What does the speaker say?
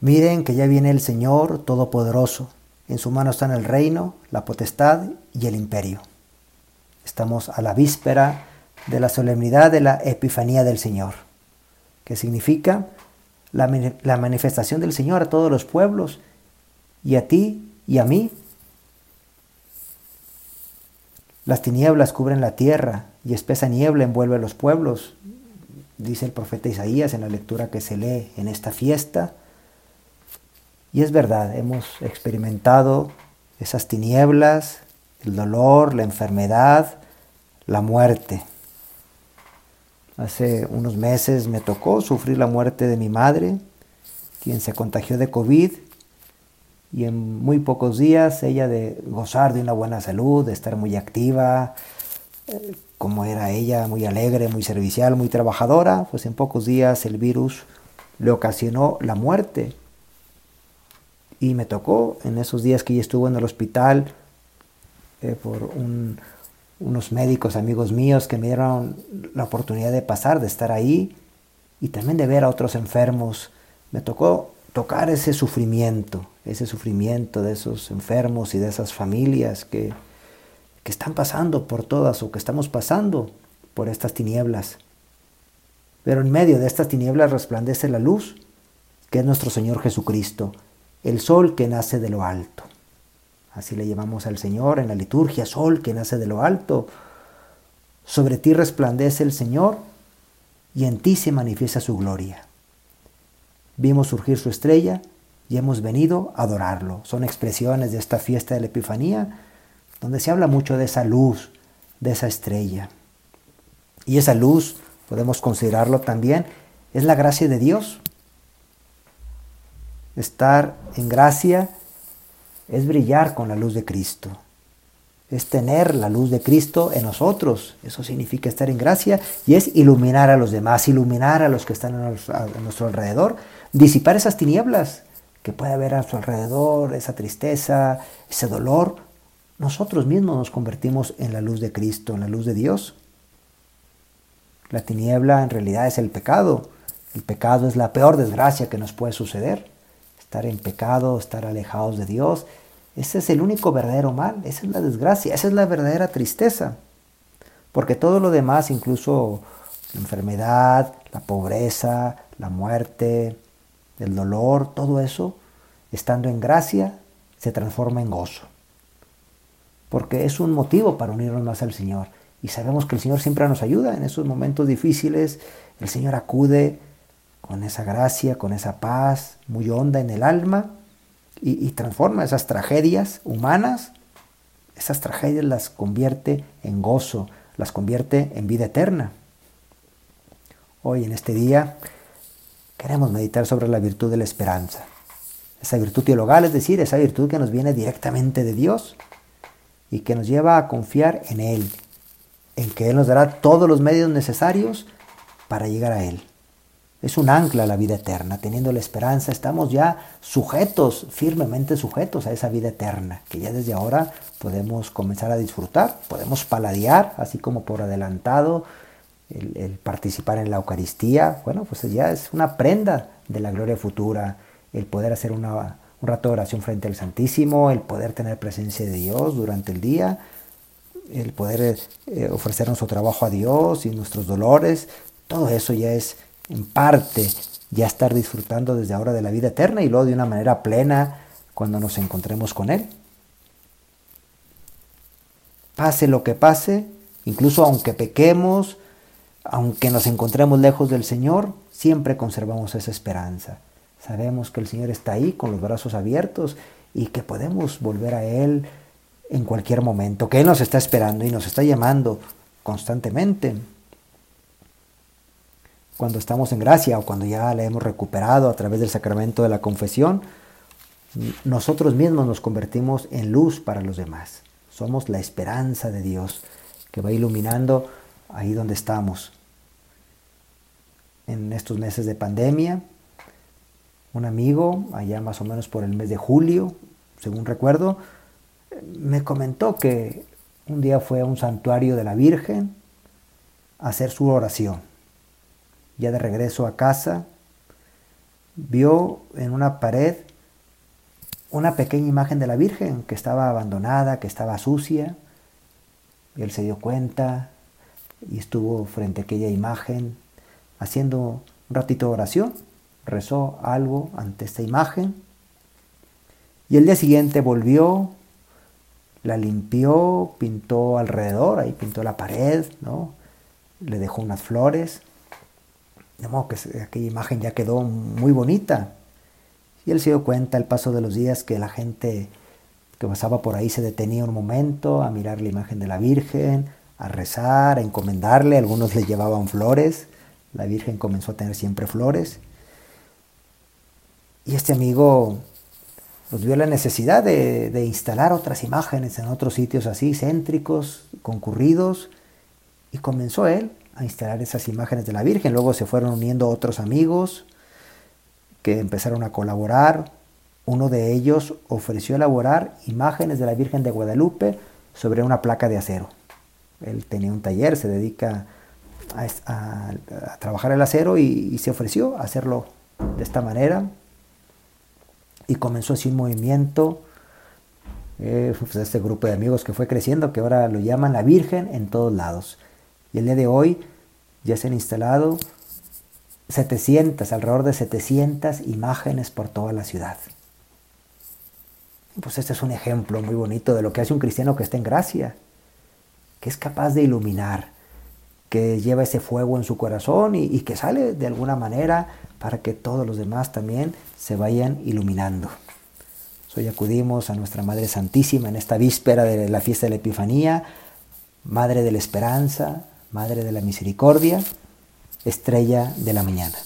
Miren que ya viene el Señor Todopoderoso. En su mano están el reino, la potestad y el imperio. Estamos a la víspera de la solemnidad de la Epifanía del Señor, que significa la, la manifestación del Señor a todos los pueblos y a ti y a mí. Las tinieblas cubren la tierra y espesa niebla envuelve a los pueblos, dice el profeta Isaías en la lectura que se lee en esta fiesta. Y es verdad, hemos experimentado esas tinieblas, el dolor, la enfermedad, la muerte. Hace unos meses me tocó sufrir la muerte de mi madre, quien se contagió de COVID y en muy pocos días ella de gozar de una buena salud, de estar muy activa, eh, como era ella, muy alegre, muy servicial, muy trabajadora, pues en pocos días el virus le ocasionó la muerte. Y me tocó en esos días que ella estuvo en el hospital eh, por unos médicos amigos míos que me dieron la oportunidad de pasar, de estar ahí y también de ver a otros enfermos. Me tocó tocar ese sufrimiento, ese sufrimiento de esos enfermos y de esas familias que, que están pasando por todas o que estamos pasando por estas tinieblas. Pero en medio de estas tinieblas resplandece la luz, que es nuestro Señor Jesucristo, el sol que nace de lo alto. Así le llamamos al Señor en la liturgia, sol que nace de lo alto. Sobre ti resplandece el Señor y en ti se manifiesta su gloria. Vimos surgir su estrella y hemos venido a adorarlo. Son expresiones de esta fiesta de la Epifanía, donde se habla mucho de esa luz, de esa estrella. Y esa luz, podemos considerarlo también, es la gracia de Dios. Estar en gracia es brillar con la luz de Cristo. Es tener la luz de Cristo en nosotros. Eso significa estar en gracia y es iluminar a los demás, iluminar a los que están a nuestro alrededor, disipar esas tinieblas que puede haber a su alrededor, esa tristeza, ese dolor. Nosotros mismos nos convertimos en la luz de Cristo, en la luz de Dios. La tiniebla en realidad es el pecado. El pecado es la peor desgracia que nos puede suceder estar en pecado, estar alejados de Dios. Ese es el único verdadero mal, esa es la desgracia, esa es la verdadera tristeza. Porque todo lo demás, incluso la enfermedad, la pobreza, la muerte, el dolor, todo eso, estando en gracia, se transforma en gozo. Porque es un motivo para unirnos más al Señor. Y sabemos que el Señor siempre nos ayuda en esos momentos difíciles. El Señor acude con esa gracia, con esa paz muy honda en el alma y, transforma esas tragedias humanas, esas tragedias las convierte en gozo, las convierte en vida eterna. Hoy en este día queremos meditar sobre la virtud de la esperanza. Esa virtud teologal, es decir, esa virtud que nos viene directamente de Dios y que nos lleva a confiar en Él, en que Él nos dará todos los medios necesarios para llegar a Él. Es un ancla a la vida eterna. Teniendo la esperanza, estamos ya sujetos, firmemente sujetos a esa vida eterna, que ya desde ahora podemos comenzar a disfrutar, podemos paladear, así como por adelantado, el, participar en la Eucaristía. Bueno, pues ya es una prenda de la gloria futura, el poder hacer una, un rato de oración frente al Santísimo, el poder tener presencia de Dios durante el día, el poder eh, ofrecer nuestro trabajo a Dios y nuestros dolores, todo eso ya es en parte ya estar disfrutando desde ahora de la vida eterna y luego de una manera plena cuando nos encontremos con Él. Pase lo que pase, incluso aunque pequemos, aunque nos encontremos lejos del Señor, siempre conservamos esa esperanza. Sabemos que el Señor está ahí con los brazos abiertos y que podemos volver a Él en cualquier momento, que Él nos está esperando y nos está llamando constantemente cuando estamos en gracia o cuando ya la hemos recuperado a través del sacramento de la confesión, nosotros mismos nos convertimos en luz para los demás. Somos la esperanza de Dios que va iluminando ahí donde estamos. En estos meses de pandemia, un amigo, allá más o menos por el mes de julio, según recuerdo, me comentó que un día fue a un santuario de la Virgen a hacer su oración ya de regreso a casa, vio en una pared una pequeña imagen de la Virgen que estaba abandonada, que estaba sucia. Él se dio cuenta y estuvo frente a aquella imagen haciendo un ratito de oración, rezó algo ante esta imagen y el día siguiente volvió, la limpió, pintó alrededor, ahí pintó la pared, ¿no? le dejó unas flores, de que aquella imagen ya quedó muy bonita. Y él se dio cuenta al paso de los días que la gente que pasaba por ahí se detenía un momento a mirar la imagen de la Virgen, a rezar, a encomendarle. Algunos le llevaban flores. La Virgen comenzó a tener siempre flores. Y este amigo pues, vio la necesidad de instalar otras imágenes en otros sitios así, céntricos, concurridos. Y comenzó él a instalar esas imágenes de la Virgen. Luego se fueron uniendo otros amigos que empezaron a colaborar. Uno de ellos ofreció elaborar imágenes de la Virgen de Guadalupe sobre una placa de acero. Él tenía un taller, se dedica a, trabajar el acero y, se ofreció a hacerlo de esta manera. Y comenzó así un movimiento, eh, pues, este grupo de amigos que fue creciendo, que ahora lo llaman la Virgen en todos lados. Y el día de hoy ya se han instalado 700, alrededor de 700 imágenes por toda la ciudad. Pues este es un ejemplo muy bonito de lo que hace un cristiano que está en gracia, que es capaz de iluminar, que lleva ese fuego en su corazón y, y que sale de alguna manera para que todos los demás también se vayan iluminando. Hoy acudimos a nuestra Madre Santísima en esta víspera de la fiesta de la Epifanía, Madre de la Esperanza, Madre de la Misericordia, estrella de la mañana.